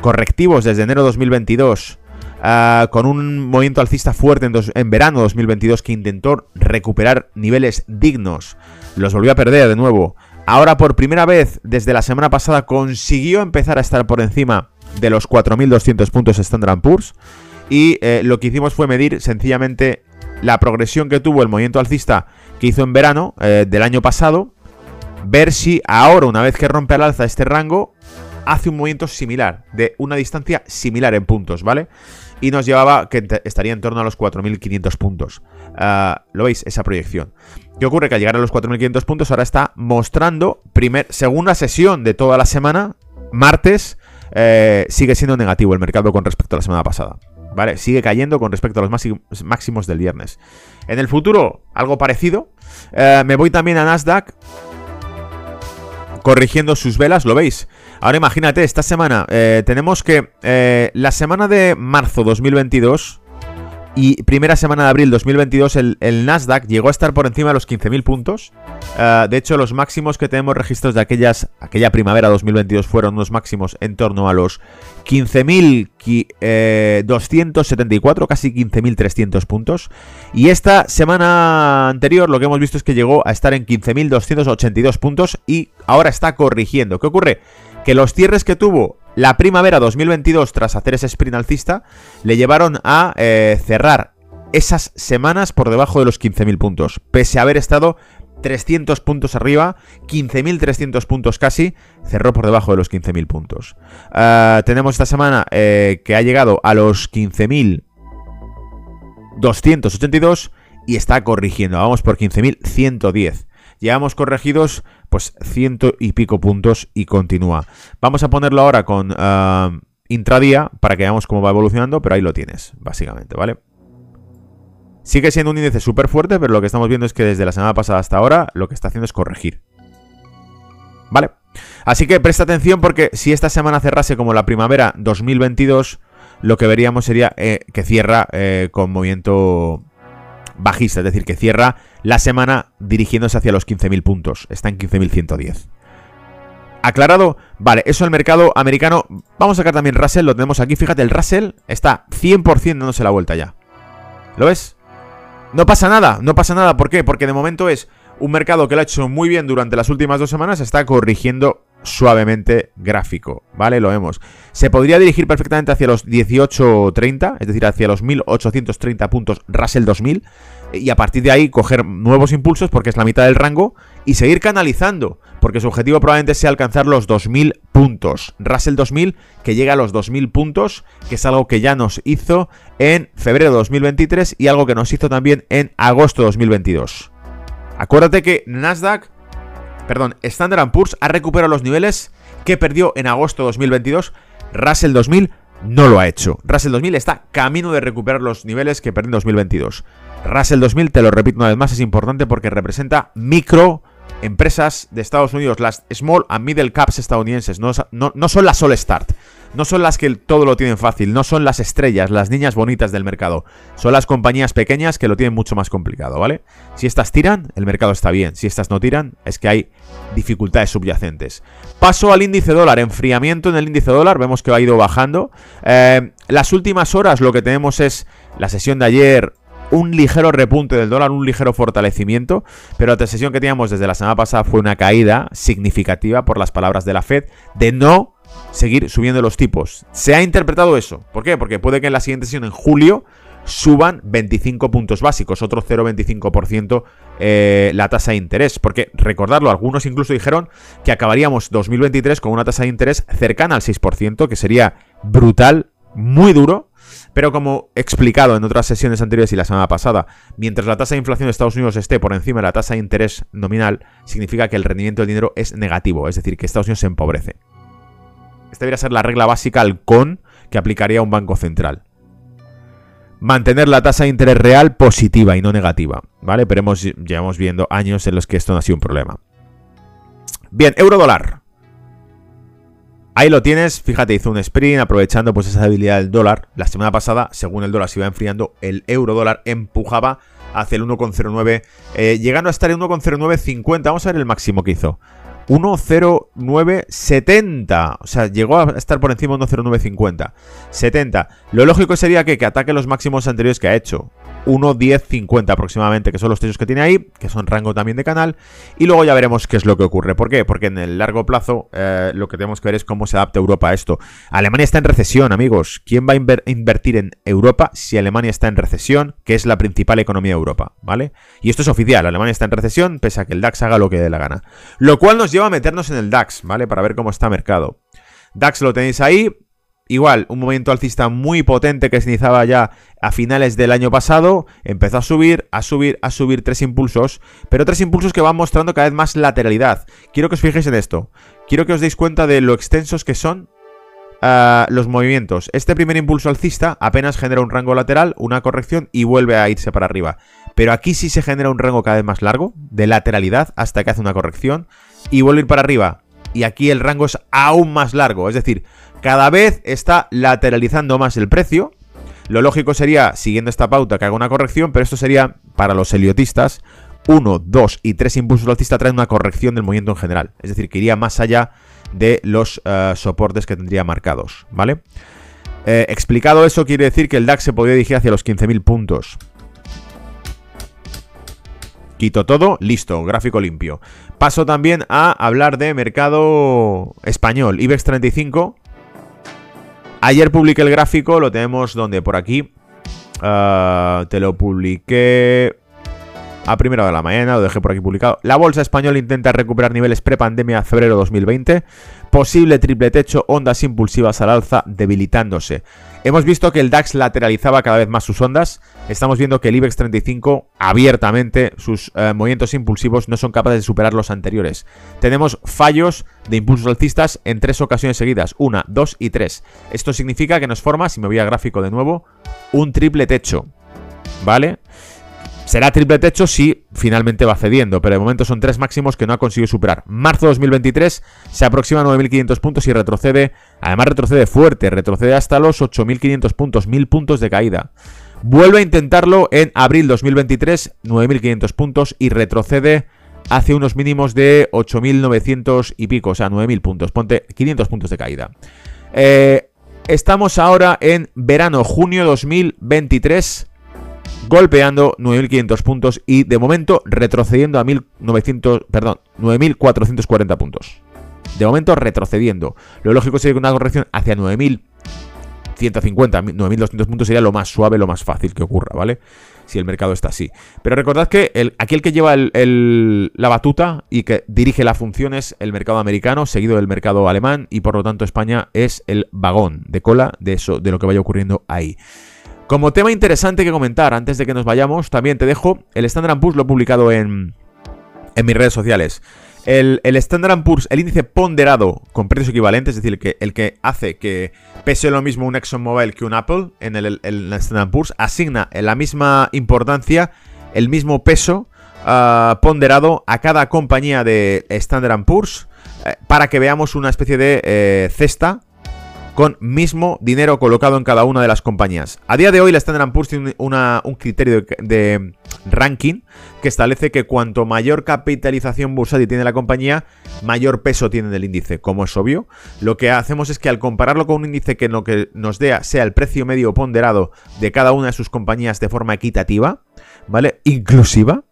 correctivos desde enero 2022, ah, con un movimiento alcista fuerte en, en verano 2022 que intentó recuperar niveles dignos, los volvió a perder de nuevo. Ahora por primera vez desde la semana pasada consiguió empezar a estar por encima de los 4.200 puntos Standard Poor's. Y eh, lo que hicimos fue medir sencillamente la progresión que tuvo el movimiento alcista que hizo en verano eh, del año pasado. Ver si ahora, una vez que rompe al alza este rango, hace un movimiento similar, de una distancia similar en puntos, ¿vale? Y nos llevaba que estaría en torno a los 4.500 puntos. Ah, ¿Lo veis? Esa proyección. ¿Qué ocurre? Que al llegar a los 4.500 puntos ahora está mostrando, primer, segunda sesión de toda la semana, martes, eh, sigue siendo negativo el mercado con respecto a la semana pasada. ¿Vale? Sigue cayendo con respecto a los máximos del viernes. En el futuro, algo parecido. Eh, me voy también a Nasdaq. Corrigiendo sus velas, ¿lo veis? Ahora imagínate, esta semana eh, tenemos que la semana de marzo 2022 y primera semana de abril 2022 el, Nasdaq llegó a estar por encima de los 15.000 puntos. Eh, de hecho, los máximos que tenemos registros de aquellas, aquella primavera 2022 fueron unos máximos en torno a los 15.274, eh, casi 15.300 puntos. Y esta semana anterior lo que hemos visto es que llegó a estar en 15.282 puntos y ahora está corrigiendo. ¿Qué ocurre? Que los cierres que tuvo la primavera 2022, tras hacer ese sprint alcista, le llevaron a eh, cerrar esas semanas por debajo de los 15.000 puntos, pese a haber estado 300 puntos arriba, 15.300 puntos casi, cerró por debajo de los 15.000 puntos. Ah, tenemos esta semana eh, que ha llegado a los 15.282 y está corrigiendo, vamos por 15.110. Llevamos corregidos pues ciento y pico puntos y continúa. Vamos a ponerlo ahora con ah, intradía para que veamos cómo va evolucionando, pero ahí lo tienes, básicamente, ¿vale? Sigue siendo un índice súper fuerte, pero lo que estamos viendo es que desde la semana pasada hasta ahora lo que está haciendo es corregir. ¿Vale? Así que presta atención porque si esta semana cerrase como la primavera 2022, lo que veríamos sería eh, que cierra eh, con movimiento bajista, es decir, que cierra la semana dirigiéndose hacia los 15.000 puntos. Está en 15.110. ¿Aclarado? Vale, eso el mercado americano. Vamos a sacar también Russell, lo tenemos aquí. Fíjate, el Russell está 100% dándose la vuelta ya. ¿Lo ves? No pasa nada, no pasa nada. ¿Por qué? Porque de momento es un mercado que lo ha hecho muy bien durante las últimas dos semanas, está corrigiendo suavemente gráfico, ¿vale? Lo vemos. Se podría dirigir perfectamente hacia los 18.30, es decir, hacia los 1830 puntos Russell 2000, y a partir de ahí coger nuevos impulsos porque es la mitad del rango y seguir canalizando, porque su objetivo probablemente sea alcanzar los 2000 puntos. Russell 2000 que llega a los 2000 puntos, que es algo que ya nos hizo en febrero de 2023 y algo que nos hizo también en agosto de 2022. Acuérdate que Nasdaq, perdón, Standard Poor's ha recuperado los niveles que perdió en agosto de 2022. Russell 2000 no lo ha hecho. Russell 2000 está camino de recuperar los niveles que perdió en 2022. Russell 2000, te lo repito una vez más, es importante porque representa micro empresas de Estados Unidos, las small and middle caps estadounidenses, no, no, son las all start, no son las que todo lo tienen fácil, no son las estrellas, las niñas bonitas del mercado, son las compañías pequeñas que lo tienen mucho más complicado, ¿vale? Si estas tiran, el mercado está bien, si estas no tiran, es que hay dificultades subyacentes. Paso al índice dólar, enfriamiento en el índice dólar, vemos que ha ido bajando. Eh, las últimas horas lo que tenemos es la sesión de ayer un ligero repunte del dólar, un ligero fortalecimiento, pero la sesión que teníamos desde la semana pasada fue una caída significativa por las palabras de la Fed de no seguir subiendo los tipos. Se ha interpretado eso. ¿Por qué? Porque puede que en la siguiente sesión, en julio, suban 25 puntos básicos, otro 0,25% eh, la tasa de interés. Porque, recordarlo, algunos incluso dijeron que acabaríamos 2023 con una tasa de interés cercana al 6%, que sería brutal, muy duro, pero como explicado en otras sesiones anteriores y la semana pasada, mientras la tasa de inflación de Estados Unidos esté por encima de la tasa de interés nominal, significa que el rendimiento del dinero es negativo, es decir, que Estados Unidos se empobrece. Esta debería ser la regla básica al con que aplicaría un banco central. Mantener la tasa de interés real positiva y no negativa, ¿vale? Pero hemos, llevamos viendo años en los que esto no ha sido un problema. Bien, euro dólar. Ahí lo tienes, fíjate, hizo un sprint aprovechando pues esa debilidad del dólar. La semana pasada, según el dólar se iba enfriando, el euro dólar empujaba hacia el 1,09, eh, llegando a estar en 1,0950. Vamos a ver el máximo que hizo. 10970. O sea, llegó a estar por encima de 10950. 70. Lo lógico sería que, que ataque los máximos anteriores que ha hecho. 1.10.50 aproximadamente, que son los techos que tiene ahí, que son rango también de canal. Y luego ya veremos qué es lo que ocurre. ¿Por qué? Porque en el largo plazo eh, lo que tenemos que ver es cómo se adapta Europa a esto. Alemania está en recesión, amigos. ¿Quién va a invertir en Europa si Alemania está en recesión, que es la principal economía de Europa? ¿Vale? Y esto es oficial. Alemania está en recesión, pese a que el DAX haga lo que dé la gana. Lo cual nos lleva a meternos en el DAX, ¿vale? Para ver cómo está mercado. DAX lo tenéis ahí. Igual, un movimiento alcista muy potente que se iniciaba ya a finales del año pasado, empezó a subir, a subir, a subir tres impulsos, pero tres impulsos que van mostrando cada vez más lateralidad. Quiero que os fijéis en esto. Quiero que os deis cuenta de lo extensos que son ah, los movimientos. Este primer impulso alcista apenas genera un rango lateral, una corrección y vuelve a irse para arriba. Pero aquí sí se genera un rango cada vez más largo, de lateralidad, hasta que hace una corrección y vuelve a ir para arriba. Y aquí el rango es aún más largo, es decir, cada vez está lateralizando más el precio. Lo lógico sería, siguiendo esta pauta, que haga una corrección, pero esto sería para los heliotistas. Uno, dos y tres impulsos alcistas traen una corrección del movimiento en general. Es decir, que iría más allá de los eh, soportes que tendría marcados, ¿vale? Eh, explicado eso, quiere decir que el DAX se podría dirigir hacia los 15.000 puntos. Quito todo, listo, gráfico limpio. Paso también a hablar de mercado español. IBEX 35 Ayer publiqué el gráfico, lo tenemos donde, por aquí. Ah, te lo publiqué a primera de la mañana, lo dejé por aquí publicado. La bolsa española intenta recuperar niveles prepandemia febrero 2020. Posible triple techo, ondas impulsivas al alza, debilitándose. Hemos visto que el DAX lateralizaba cada vez más sus ondas. Estamos viendo que el IBEX 35 abiertamente sus eh, movimientos impulsivos no son capaces de superar los anteriores. Tenemos fallos de impulsos alcistas en tres ocasiones seguidas. Una, dos y tres. Esto significa que nos forma, si me voy a gráfico de nuevo, un triple techo. ¿Vale? Será triple techo si finalmente va cediendo, pero de momento son tres máximos que no ha conseguido superar. Marzo 2023 se aproxima a 9.500 puntos y retrocede, además retrocede fuerte, retrocede hasta los 8.500 puntos, 1.000 puntos de caída. Vuelve a intentarlo en abril 2023, 9.500 puntos y retrocede hacia unos mínimos de 8.900 y pico, o sea, 9.000 puntos, ponte 500 puntos de caída. Eh, estamos ahora en verano, junio 2023 golpeando 9.500 puntos y de momento retrocediendo a 1.900, perdón, 9.440 puntos. De momento retrocediendo. Lo lógico sería una corrección hacia 9.150, 9.200 puntos sería lo más suave, lo más fácil que ocurra, ¿vale? Si el mercado está así. Pero recordad que el, aquí el que lleva la batuta y que dirige la función es el mercado americano, seguido del mercado alemán, y por lo tanto España es el vagón de cola de eso, de lo que vaya ocurriendo ahí. Como tema interesante que comentar, antes de que nos vayamos, también te dejo el Standard Poor's, lo he publicado en, en mis redes sociales. El, el, Standard Poor's, el índice ponderado con precios equivalentes, es decir, el que, el que hace que pese lo mismo un ExxonMobil que un Apple en el, Standard Poor's, asigna la misma importancia, el mismo peso ah, ponderado a cada compañía de Standard Poor's eh, para que veamos una especie de eh, cesta con mismo dinero colocado en cada una de las compañías. A día de hoy la Standard Poor's tiene un criterio de, ranking que establece que cuanto mayor capitalización bursátil tiene la compañía, mayor peso tiene en el índice, como es obvio. Lo que hacemos es que al compararlo con un índice que lo que nos dé sea el precio medio ponderado de cada una de sus compañías de forma equitativa, ¿vale? Inclusiva,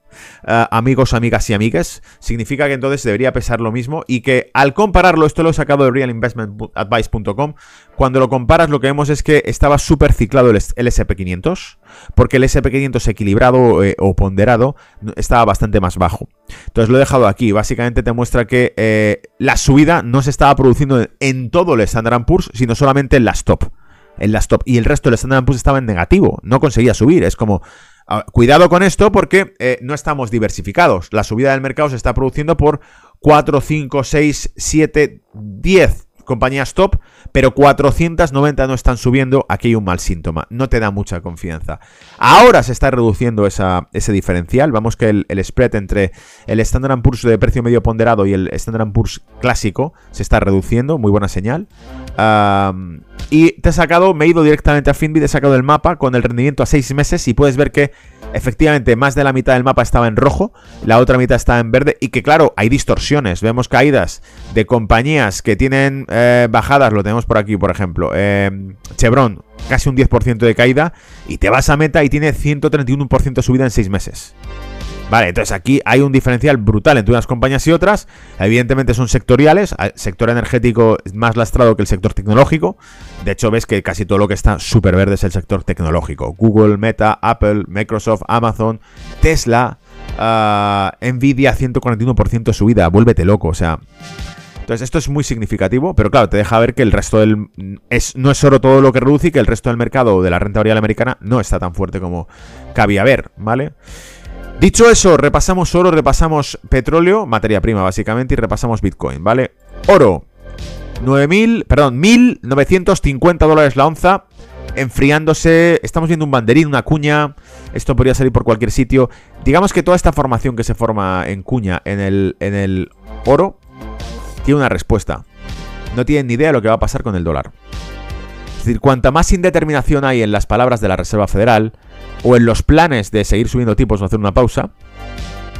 eh, amigos, amigas y amigues, significa que entonces debería pesar lo mismo y que al compararlo, esto lo he sacado de realinvestmentadvice.com, cuando lo comparas lo que vemos es que estaba súper ciclado el, SP500, porque el SP500 equilibrado eh, o ponderado estaba bastante más bajo. Entonces lo he dejado aquí, básicamente te muestra que eh, la subida no se estaba produciendo en todo el Standard Poor's, sino solamente en las top. En las top. Y el resto del Standard Poor's estaba en negativo, no conseguía subir, es como cuidado con esto porque eh, no estamos diversificados. La subida del mercado se está produciendo por 4, 5, 6, 7, 10 compañías top, pero 490 no están subiendo, aquí hay un mal síntoma, no te da mucha confianza. Ahora se está reduciendo ese diferencial, vamos que el, spread entre el Standard Poor's de precio medio ponderado y el Standard Poor's clásico se está reduciendo, muy buena señal. y te he sacado, me he ido directamente a Finbit, he sacado el mapa con el rendimiento a 6 meses y puedes ver que efectivamente más de la mitad del mapa estaba en rojo, la otra mitad estaba en verde y que claro, hay distorsiones, vemos caídas de compañías que tienen eh, bajadas, lo tenemos por aquí por ejemplo, eh, Chevron, casi un 10% de caída y te vas a meta y tiene 131% de subida en 6 meses. Vale, entonces aquí hay un diferencial brutal entre unas compañías y otras. Evidentemente son sectoriales. El sector energético es más lastrado que el sector tecnológico. De hecho, ves que casi todo lo que está súper verde es el sector tecnológico. Google, Meta, Apple, Microsoft, Amazon, Tesla, uh, Nvidia, 141% subida. Vuélvete loco, o sea... Entonces, esto es muy significativo, pero claro, te deja ver que el resto del. Es, no es solo todo lo que reduce y que el resto del mercado de la renta variable americana no está tan fuerte como cabía ver, ¿vale? Dicho eso, repasamos oro, repasamos petróleo, materia prima básicamente, y repasamos Bitcoin, ¿vale? Oro, 9.000, perdón, 1.950 dólares la onza, enfriándose, estamos viendo un banderín, una cuña, esto podría salir por cualquier sitio. Digamos que toda esta formación que se forma en cuña en el, en el oro tiene una respuesta. No tienen ni idea de lo que va a pasar con el dólar. Es decir, cuanta más indeterminación hay en las palabras de la Reserva Federal, o en los planes de seguir subiendo tipos o hacer una pausa,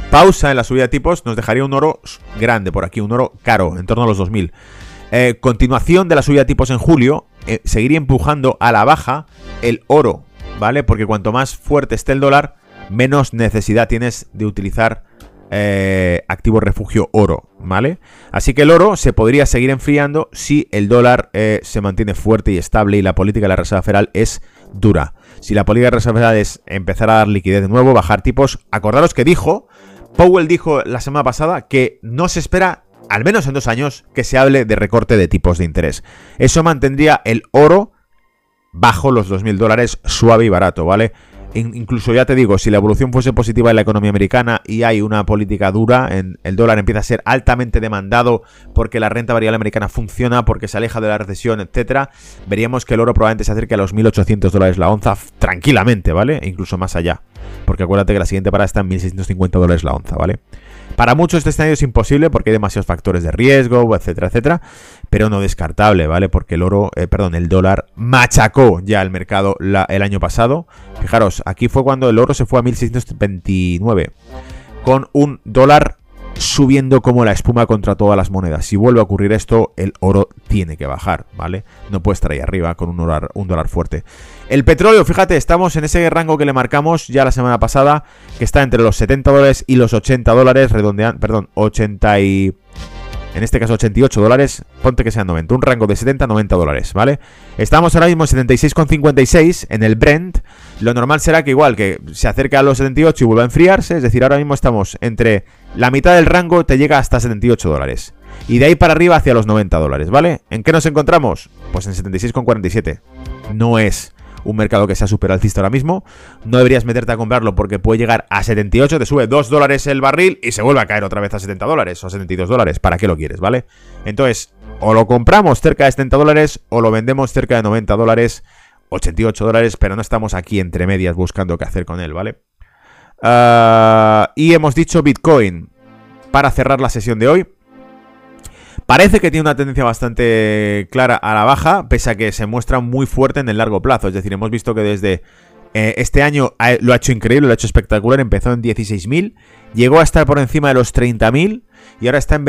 pausa en la subida de tipos nos dejaría un oro grande por aquí, un oro caro, en torno a los 2000. Eh, continuación de la subida de tipos en julio, eh, seguiría empujando a la baja el oro, ¿vale? Porque cuanto más fuerte esté el dólar, menos necesidad tienes de utilizar eh, activo refugio oro, ¿vale? Así que el oro se podría seguir enfriando si el dólar eh, se mantiene fuerte y estable y la política de la Reserva Federal es dura. Si la política de Reserva Federal es empezar a dar liquidez de nuevo, bajar tipos, acordaros que dijo, Powell dijo la semana pasada que no se espera, al menos en dos años, que se hable de recorte de tipos de interés. Eso mantendría el oro bajo los 2.000 dólares, suave y barato, ¿vale? Incluso ya te digo, si la evolución fuese positiva en la economía americana y hay una política dura, en, el dólar empieza a ser altamente demandado porque la renta variable americana funciona, porque se aleja de la recesión, etcétera, veríamos que el oro probablemente se acerque a los 1.800 dólares la onza tranquilamente, ¿vale? E incluso más allá. Porque acuérdate que la siguiente parada está en 1.650 dólares la onza, ¿vale? Para muchos este escenario es imposible porque hay demasiados factores de riesgo, etcétera, etcétera, pero no descartable, ¿vale? Porque el oro, eh, perdón, el dólar machacó ya el mercado el año pasado. Fijaros, aquí fue cuando el oro se fue a 1629 con un dólar subiendo como la espuma contra todas las monedas. Si vuelve a ocurrir esto, el oro tiene que bajar, ¿vale? No puede estar ahí arriba con un dólar, fuerte. El petróleo, fíjate, estamos en ese rango que le marcamos ya la semana pasada, que está entre los 70 dólares y los 80 dólares, redondean, perdón, 80 y en este caso 88 dólares, ponte que sean 90, un rango de 70 a 90 dólares, ¿vale? Estamos ahora mismo en 76,56 en el Brent, lo normal será que igual que se acerca a los 78 y vuelva a enfriarse, es decir, ahora mismo estamos entre la mitad del rango te llega hasta 78 dólares. Y de ahí para arriba hacia los 90 dólares, ¿vale? ¿En qué nos encontramos? Pues en 76,47. No es un mercado que sea super alcista ahora mismo. No deberías meterte a comprarlo porque puede llegar a 78, te sube 2 dólares el barril y se vuelve a caer otra vez a 70 dólares o a 72 dólares. ¿Para qué lo quieres, vale? Entonces, o lo compramos cerca de 70 dólares o lo vendemos cerca de 90 dólares, 88 dólares, pero no estamos aquí entre medias buscando qué hacer con él, ¿vale? Ah, y hemos dicho Bitcoin para cerrar la sesión de hoy. Parece que tiene una tendencia bastante clara a la baja, pese a que se muestra muy fuerte en el largo plazo. Es decir, hemos visto que desde eh, este año lo ha hecho increíble, lo ha hecho espectacular. Empezó en 16.000, llegó a estar por encima de los 30.000 y ahora está en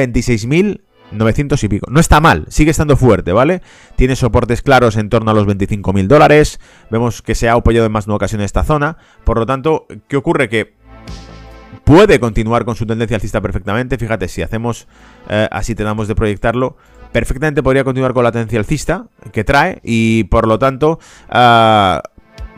26.900 y pico. No está mal, sigue estando fuerte, ¿vale? Tiene soportes claros en torno a los 25.000 dólares. Vemos que se ha apoyado en más de una ocasión esta zona. Por lo tanto, ¿qué ocurre? Que puede continuar con su tendencia alcista perfectamente. Fíjate, si hacemos eh, así, tenemos de proyectarlo, perfectamente podría continuar con la tendencia alcista que trae y por lo tanto ah,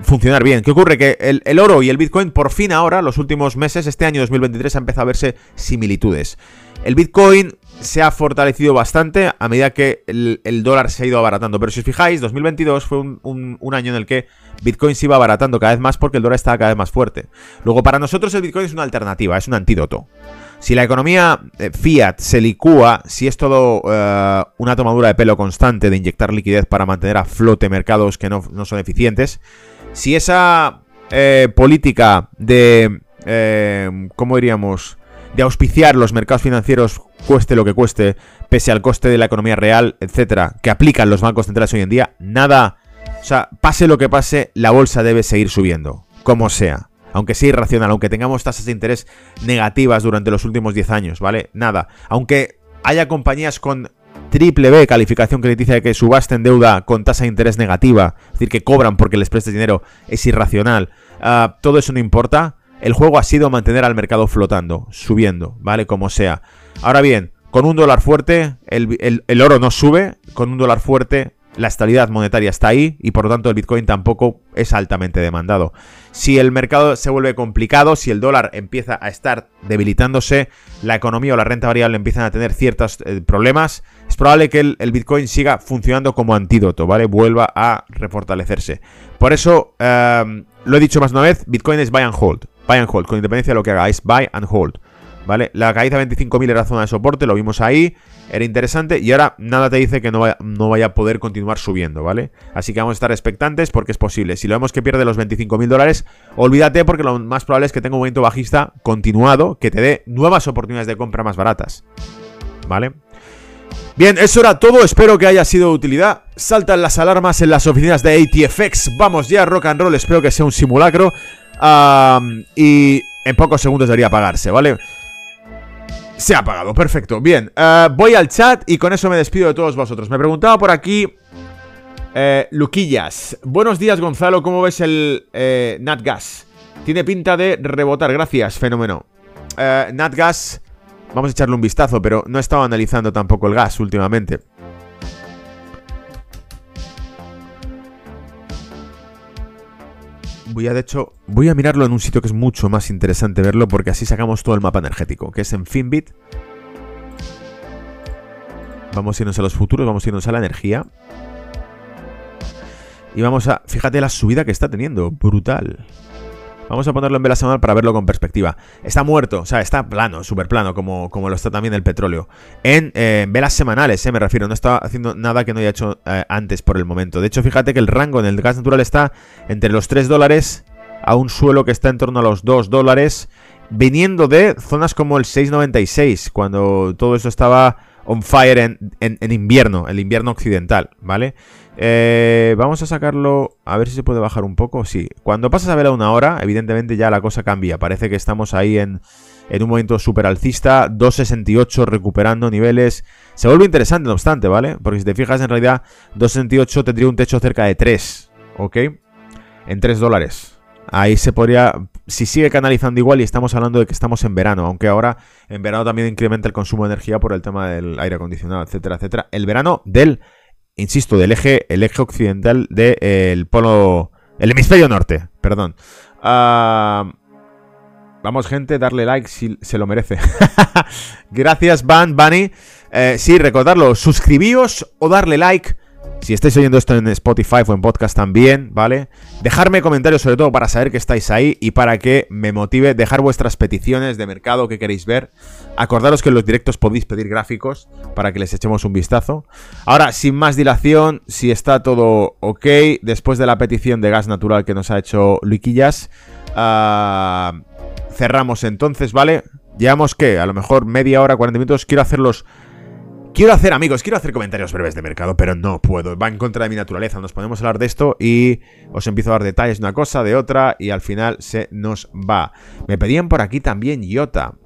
funcionar bien. ¿Qué ocurre? Que el, el, oro y el Bitcoin por fin ahora, los últimos meses, este año 2023, ha empezado a verse similitudes. El Bitcoin se ha fortalecido bastante a medida que el, dólar se ha ido abaratando. Pero si os fijáis, 2022 fue un, año en el que Bitcoin se iba abaratando cada vez más porque el dólar estaba cada vez más fuerte. Luego, para nosotros el Bitcoin es una alternativa, es un antídoto. Si la economía eh, fiat se licúa, si es todo eh, una tomadura de pelo constante de inyectar liquidez para mantener a flote mercados que no, son eficientes, si esa eh, política de, ¿cómo diríamos?, de auspiciar los mercados financieros cueste lo que cueste, pese al coste de la economía real, etcétera, que aplican los bancos centrales hoy en día, nada, o sea, pase lo que pase, la bolsa debe seguir subiendo, como sea. Aunque sea irracional, aunque tengamos tasas de interés negativas durante los últimos 10 años, ¿vale? Nada. Aunque haya compañías con triple B, calificación crediticia que subasten deuda con tasa de interés negativa, es decir, que cobran porque les prestes dinero, es irracional. Ah, todo eso no importa. El juego ha sido mantener al mercado flotando, subiendo, ¿vale? Como sea. Ahora bien, con un dólar fuerte, el, oro no sube, con un dólar fuerte, la estabilidad monetaria está ahí y por lo tanto el Bitcoin tampoco es altamente demandado. Si el mercado se vuelve complicado, si el dólar empieza a estar debilitándose, la economía o la renta variable empiezan a tener ciertos eh, problemas, es probable que el, Bitcoin siga funcionando como antídoto, ¿vale? Vuelva a refortalecerse. Por eso, eh, lo he dicho más una vez, Bitcoin es buy and hold. Buy and hold, con independencia de lo que haga, es buy and hold. ¿Vale? La caída de 25.000 era zona de soporte, lo vimos ahí, era interesante y ahora nada te dice que no vaya, no vaya, a poder continuar subiendo, ¿vale? Así que vamos a estar expectantes porque es posible. Si lo vemos que pierde los 25.000 dólares, olvídate porque lo más probable es que tenga un movimiento bajista continuado que te dé nuevas oportunidades de compra más baratas, ¿vale? Bien, eso era todo, espero que haya sido de utilidad. Saltan las alarmas en las oficinas de ATFX. Vamos ya, rock and roll, espero que sea un simulacro. Y en pocos segundos debería apagarse, ¿vale? Se ha apagado, perfecto. Bien, eh, voy al chat y con eso me despido de todos vosotros. Me preguntaba por aquí... Eh, Luquillas. Buenos días, Gonzalo. ¿Cómo ves el eh, NatGas? Tiene pinta de rebotar. Gracias, fenómeno. eh, NatGas, vamos a echarle un vistazo, pero no he estado analizando tampoco el gas últimamente. Voy a, de hecho, voy a mirarlo en un sitio que es mucho más interesante verlo porque así sacamos todo el mapa energético, que es en Finbit. Vamos a irnos a los futuros, vamos a irnos a la energía. Y vamos a... Fíjate la subida que está teniendo, brutal. Vamos a ponerlo en vela semanal para verlo con perspectiva. Está muerto, o sea, está plano, súper plano, como, como lo está también el petróleo. En, eh, velas semanales, eh, me refiero. No está haciendo nada que no haya hecho eh, antes por el momento. De hecho, fíjate que el rango en el gas natural está entre los 3 dólares a un suelo que está en torno a los 2 dólares. Viniendo de zonas como el 6.96, cuando todo eso estaba on fire en, en invierno, el invierno occidental, ¿vale? Eh, vamos a sacarlo, a ver si se puede bajar un poco. Sí, cuando pasas a ver a una hora, evidentemente ya la cosa cambia. Parece que estamos ahí en, en un momento súper alcista. 2.68 recuperando niveles. Se vuelve interesante, no obstante, ¿vale? Porque si te fijas, en realidad 2.68 tendría un techo cerca de 3, ¿ok? En 3 dólares. Ahí se podría, si sigue canalizando igual y estamos hablando de que estamos en verano, aunque ahora en verano también incrementa el consumo de energía por el tema del aire acondicionado, etcétera, etcétera. El verano del insisto, del eje, el eje occidental del polo, el hemisferio norte, perdón. Ah, vamos, gente, darle like si se lo merece. Gracias, Van, Bunny. Eh, sí, recordarlo, suscribíos o darle like si estáis oyendo esto en Spotify o en podcast también, ¿vale? Dejarme comentarios sobre todo para saber que estáis ahí y para que me motive dejar vuestras peticiones de mercado que queréis ver. Acordaros que en los directos podéis pedir gráficos para que les echemos un vistazo. Ahora, sin más dilación, si está todo ok, después de la petición de gas natural que nos ha hecho Luiquillas, uh, cerramos entonces, ¿vale? Llevamos que a lo mejor media hora, 40 minutos. Quiero hacerlos Quiero hacer, amigos, quiero hacer comentarios breves de mercado, pero no puedo. Va en contra de mi naturaleza. Nos podemos hablar de esto y os empiezo a dar detalles de una cosa, de otra, y al final se nos va. Me pedían por aquí también IOTA,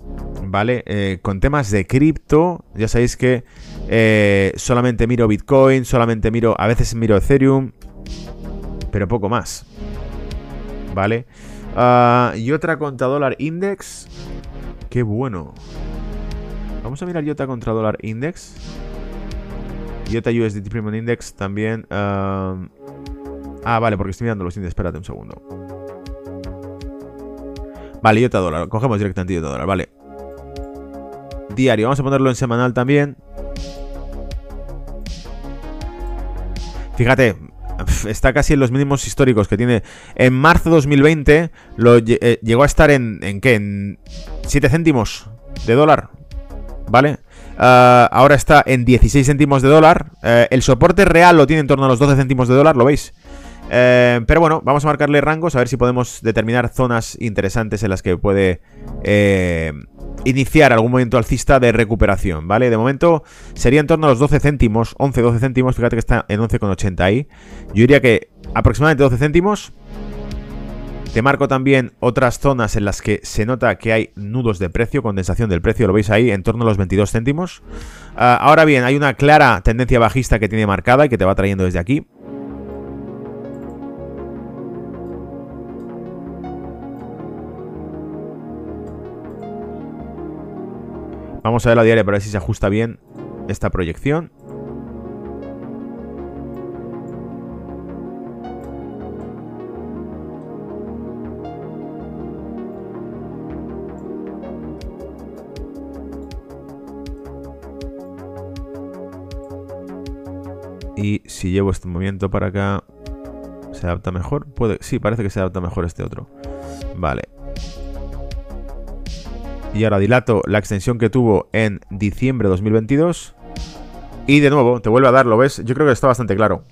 ¿vale? Eh, con temas de cripto, ya sabéis que eh, solamente miro Bitcoin, solamente miro, a veces miro Ethereum, pero poco más, ¿vale? Ah, y otra contra dólar index, qué bueno. Vamos a mirar IOTA contra dólar index. IOTA USDT Premium Index también. Um, ah, vale, porque estoy mirando los índices. Espérate un segundo. Vale, IOTA dólar. Cogemos directamente IOTA dólar, vale. Diario. Vamos a ponerlo en semanal también. Fíjate, está casi en los mínimos históricos que tiene. En marzo de 2020 lo, eh, llegó a estar en, en qué? En 7 céntimos de dólar. ¿Vale? Ah, ahora está en 16 céntimos de dólar. Eh, el soporte real lo tiene en torno a los 12 céntimos de dólar, ¿lo veis? Eh, pero bueno, vamos a marcarle rangos a ver si podemos determinar zonas interesantes en las que puede eh, iniciar algún movimiento alcista de recuperación, ¿vale? De momento sería en torno a los 12 céntimos, 11-12 céntimos, fíjate que está en 11,80 ahí. Yo diría que aproximadamente 12 céntimos te marco también otras zonas en las que se nota que hay nudos de precio, condensación del precio, lo veis ahí, en torno a los 22 céntimos. Ah, ahora bien, hay una clara tendencia bajista que tiene marcada y que te va trayendo desde aquí. Vamos a ver la diaria para ver si se ajusta bien esta proyección. Y si llevo este movimiento para acá, ¿se adapta mejor? Puede, sí, parece que se adapta mejor este otro. Vale. Y ahora dilato la extensión que tuvo en diciembre de 2022. Y de nuevo, te vuelve a dar, ¿lo ves? Yo creo que está bastante claro.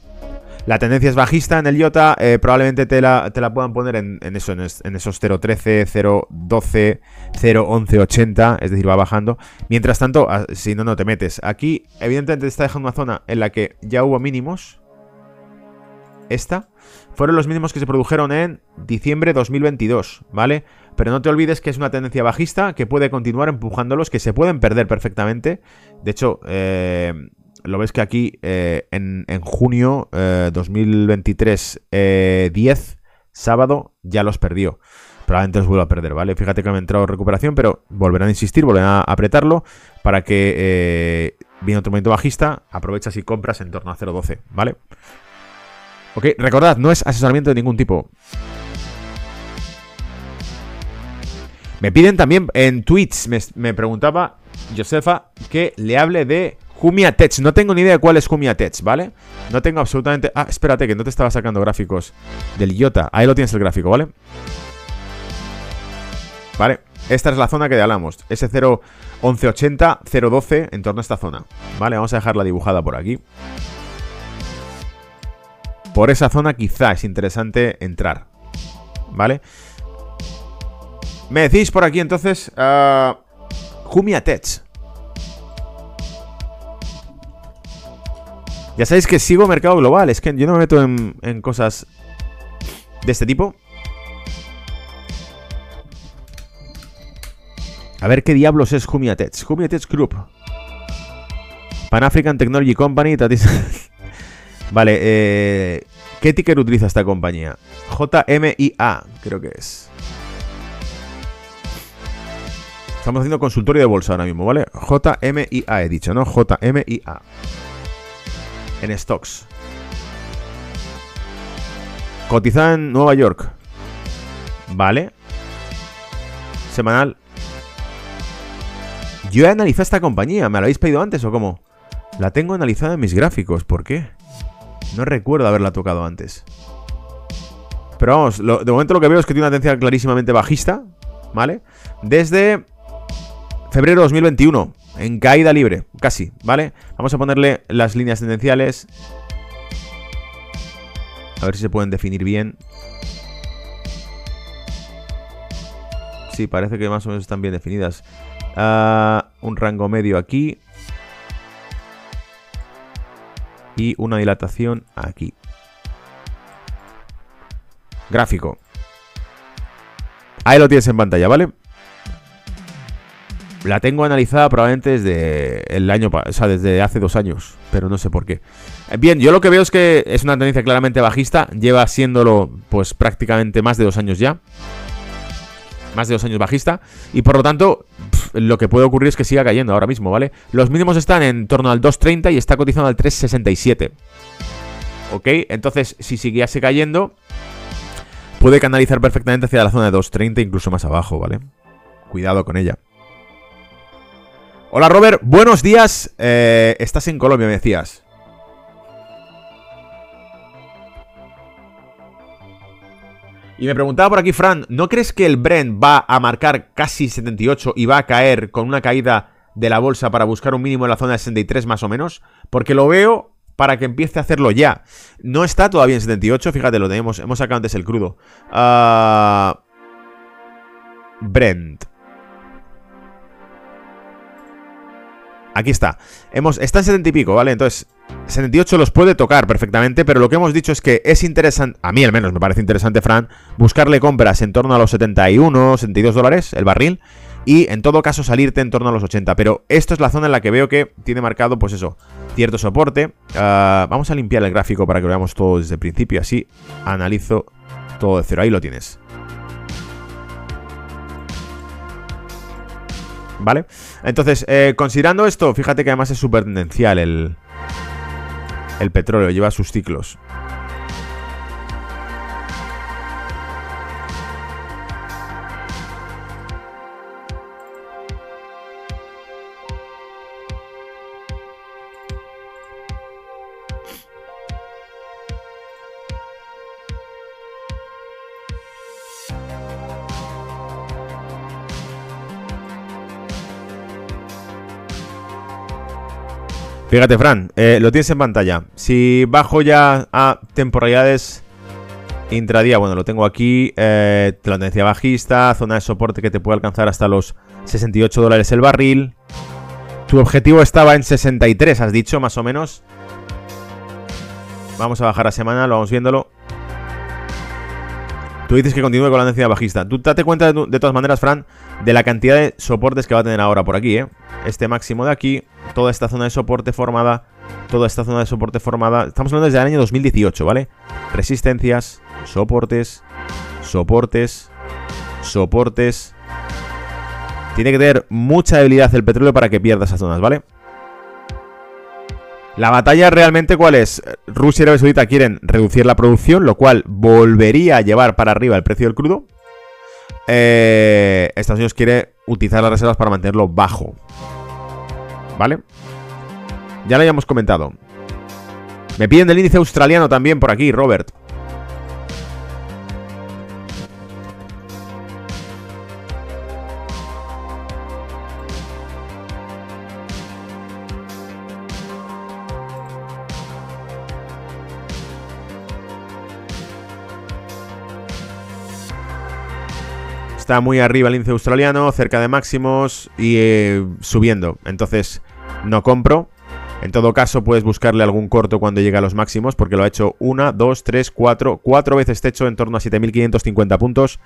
La tendencia es bajista en el IOTA, eh, probablemente te la, te la, puedan poner en, eso, en, esos 0.13, 0.12, 0.11.80, es decir, va bajando. Mientras tanto, ah, si no, no te metes. Aquí, evidentemente, te está dejando una zona en la que ya hubo mínimos. Esta. Fueron los mínimos que se produjeron en diciembre de 2022, ¿vale? Pero no te olvides que es una tendencia bajista que puede continuar empujándolos, que se pueden perder perfectamente. De hecho, eh, lo ves que aquí eh, en, junio 2023, eh, 10, sábado, ya los perdió. probablemente los vuelva a perder, ¿vale? Fíjate que me ha entrado recuperación, pero volverán a insistir, volverán a apretarlo para que eh, viene otro momento bajista, aprovechas y compras en torno a 0.12, ¿vale? Ok, recordad, no es asesoramiento de ningún tipo. Me piden también en tweets, me, preguntaba Josefa que le hable de Jumia Tech. No tengo ni idea de cuál es Jumia Tech, ¿vale? No tengo absolutamente... Ah, espérate, que no te estaba sacando gráficos del IOTA. Ahí lo tienes el gráfico, ¿vale? Vale, esta es la zona que hablamos. S0 1180, 012 en torno a esta zona. Vale, vamos a dejarla dibujada por aquí. Por esa zona quizá es interesante entrar. ¿Vale? Me decís por aquí entonces... Uh, Jumia Ya sabéis que sigo mercado global. Es que yo no me meto en, cosas de este tipo. A ver qué diablos es Jumia Tech. Jumia Tech Group. Pan African Technology Company. vale, eh, ¿qué ticker utiliza esta compañía? JMIA, creo que es. Estamos haciendo consultorio de bolsa ahora mismo, ¿vale? JMIA he dicho, ¿no? JMIA. En stocks. Cotizada en Nueva York. Vale. Semanal yo he analizado esta compañía. ¿Me la habéis pedido antes o cómo? La tengo analizada en mis gráficos. ¿Por qué? No recuerdo haberla tocado antes. Pero vamos, de momento lo que veo es que tiene una tendencia clarísimamente bajista. ¿Vale? Desde febrero de 2021. En caída libre, casi, ¿vale? Vamos a ponerle las líneas tendenciales. A ver si se pueden definir bien. Sí, parece que más o menos están bien definidas. Ah, un rango medio aquí. Y una dilatación aquí. Gráfico. Ahí lo tienes en pantalla, ¿vale? La tengo analizada probablemente desde el año, o sea, desde hace dos años, pero no sé por qué. Bien, yo lo que veo es que es una tendencia claramente bajista, lleva siéndolo pues prácticamente más de dos años ya más de dos años bajista. Y por lo tanto, lo que puede ocurrir es que siga cayendo ahora mismo, ¿vale? Los mínimos están en torno al 2.30 y está cotizando al 3.67. ¿Ok? Entonces, si siguiese cayendo, puede canalizar perfectamente hacia la zona de 2.30, incluso más abajo, ¿vale? Cuidado con ella. Hola Robert, buenos días. Eh, estás en Colombia, me decías. Y me preguntaba por aquí, Fran, ¿no crees que el Brent va a marcar casi 78 y va a caer con una caída de la bolsa para buscar un mínimo en la zona de 63 más o menos? Porque lo veo para que empiece a hacerlo ya. No está todavía en 78, fíjate, lo tenemos, hemos sacado antes el crudo. Uh, Brent. Aquí está. Hemos, está en 70 y pico, ¿vale? Entonces, 78 los puede tocar perfectamente, pero lo que hemos dicho es que es interesante, a mí al menos me parece interesante, Fran, buscarle compras en torno a los 71, 72 dólares el barril y en todo caso salirte en torno a los 80. Pero esto es la zona en la que veo que tiene marcado, pues eso, cierto soporte. Ah, vamos a limpiar el gráfico para que lo veamos todo desde el principio, así analizo todo de cero. Ahí lo tienes. ¿Vale? Entonces, eh, considerando esto, fíjate que además es súper tendencial el, el petróleo, lleva sus ciclos. Fíjate, Fran, eh, lo tienes en pantalla. Si bajo ya a temporalidades intradía, bueno, lo tengo aquí. Eh, tendencia bajista, zona de soporte que te puede alcanzar hasta los 68 dólares el barril. Tu objetivo estaba en 63, has dicho, más o menos. Vamos a bajar a semana, lo vamos viéndolo. Tú dices que continúe con la tendencia bajista. Tú date cuenta, de, de, todas maneras, Fran, de la cantidad de soportes que va a tener ahora por aquí, ¿eh? Este máximo de aquí, toda esta zona de soporte formada, toda esta zona de soporte formada. Estamos hablando desde el año 2018, ¿vale? Resistencias, soportes, soportes, soportes. Tiene que tener mucha debilidad el petróleo para que pierda esas zonas, ¿vale? La batalla realmente cuál es? Rusia y Arabia Saudita quieren reducir la producción, lo cual volvería a llevar para arriba el precio del crudo. Eh, Estados Unidos quiere utilizar las reservas para mantenerlo bajo. ¿Vale? Ya lo habíamos comentado. Me piden el índice australiano también por aquí, Robert. Está muy arriba el índice australiano, cerca de máximos y eh, subiendo. Entonces, no compro. En todo caso, puedes buscarle algún corto cuando llegue a los máximos, porque lo ha hecho una, dos, tres, cuatro, cuatro veces techo en torno a 7.550 puntos,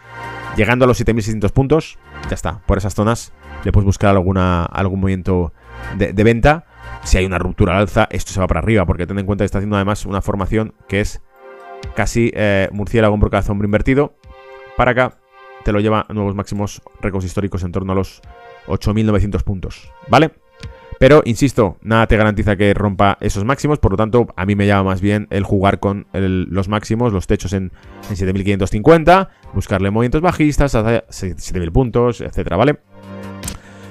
llegando a los 7.600 puntos. Ya está, por esas zonas le puedes buscar alguna, algún movimiento de, venta. Si hay una ruptura al alza, esto se va para arriba, porque ten en cuenta que está haciendo además una formación que es casi eh, murciélago en brocazo hombro invertido. Para acá, te lo lleva a nuevos máximos récords históricos en torno a los 8.900 puntos, ¿vale? Pero, insisto, nada te garantiza que rompa esos máximos, por lo tanto, a mí me llama más bien el jugar con los máximos, los techos en, 7.550, buscarle movimientos bajistas, hasta 7.000 puntos, etcétera, ¿vale?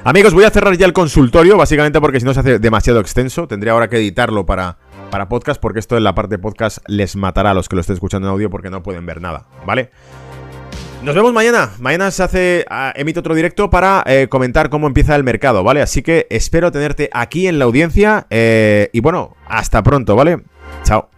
Amigos, voy a cerrar ya el consultorio, básicamente porque si no se hace demasiado extenso, tendría ahora que editarlo para, para podcast, porque esto en la parte de podcast les matará a los que lo estén escuchando en audio porque no pueden ver nada, ¿vale? Nos vemos mañana. Mañana se hace, ah, emite otro directo para eh, comentar cómo empieza el mercado, ¿vale? Así que espero tenerte aquí en la audiencia. Eh, y bueno, hasta pronto, ¿vale? Chao.